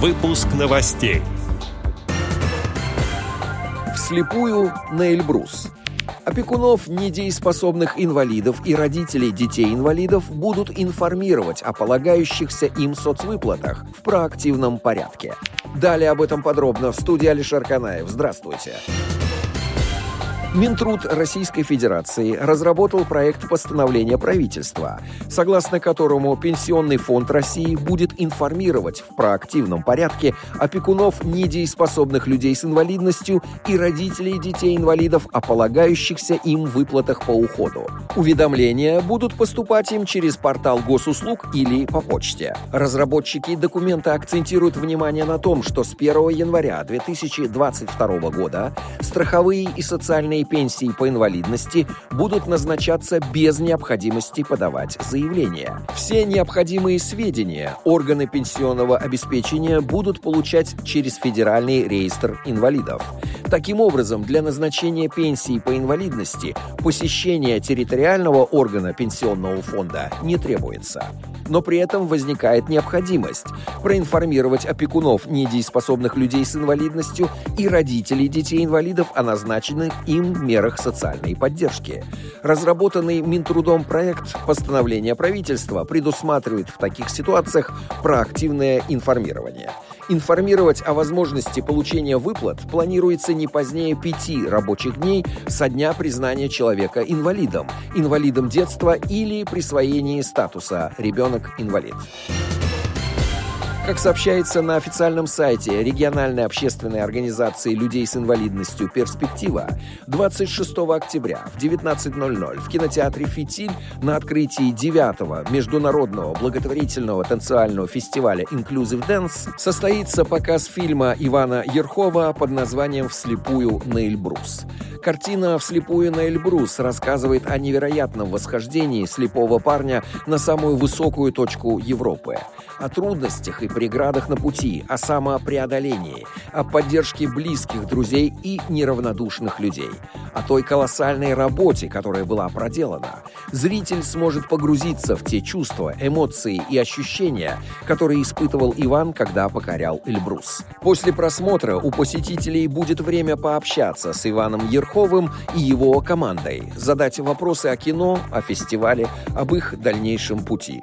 Выпуск новостей. Вслепую на Эльбрус. Опекунов недееспособных инвалидов и родителей детей-инвалидов будут информировать о полагающихся им соцвыплатах в проактивном порядке. Далее об этом подробно в студии Алишер Канаев. Здравствуйте. Здравствуйте. Минтруд Российской Федерации разработал проект постановления правительства, согласно которому Пенсионный фонд России будет информировать в проактивном порядке опекунов недееспособных людей с инвалидностью и родителей детей-инвалидов о полагающихся им выплатах по уходу. Уведомления будут поступать им через портал госуслуг или по почте. Разработчики документа акцентируют внимание на том, что с 1 января 2022 года страховые и социальные пенсии по инвалидности будут назначаться без необходимости подавать заявление. Все необходимые сведения органы пенсионного обеспечения будут получать через Федеральный реестр инвалидов. Таким образом, для назначения пенсии по инвалидности посещение территориального органа пенсионного фонда не требуется но при этом возникает необходимость проинформировать опекунов недееспособных людей с инвалидностью и родителей детей-инвалидов о назначенных им мерах социальной поддержки. Разработанный Минтрудом проект постановления правительства предусматривает в таких ситуациях проактивное информирование – Информировать о возможности получения выплат планируется не позднее пяти рабочих дней со дня признания человека инвалидом, инвалидом детства или присвоения статуса «ребенок-инвалид». Как сообщается на официальном сайте региональной общественной организации людей с инвалидностью. «Перспектива», 26 октября в 19.00 в кинотеатре «Фитиль» на открытии 9-го международного благотворительного танцевального фестиваля «Inclusive Dance» состоится показ фильма Ивана Ерхова под названием «Вслепую на Эльбрус». Картина «Вслепую на Эльбрус» рассказывает о невероятном восхождении слепого парня на самую высокую точку Европы, о трудностях и преградах на пути, о самопреодолении, о поддержке близких друзей и неравнодушных людей, о той колоссальной работе, которая была проделана. Зритель сможет погрузиться в те чувства, эмоции и ощущения, которые испытывал Иван, когда покорял Эльбрус. После просмотра у посетителей будет время пообщаться с Иваном Ерховым, и его командой, задать вопросы о кино, о фестивале, об их дальнейшем пути.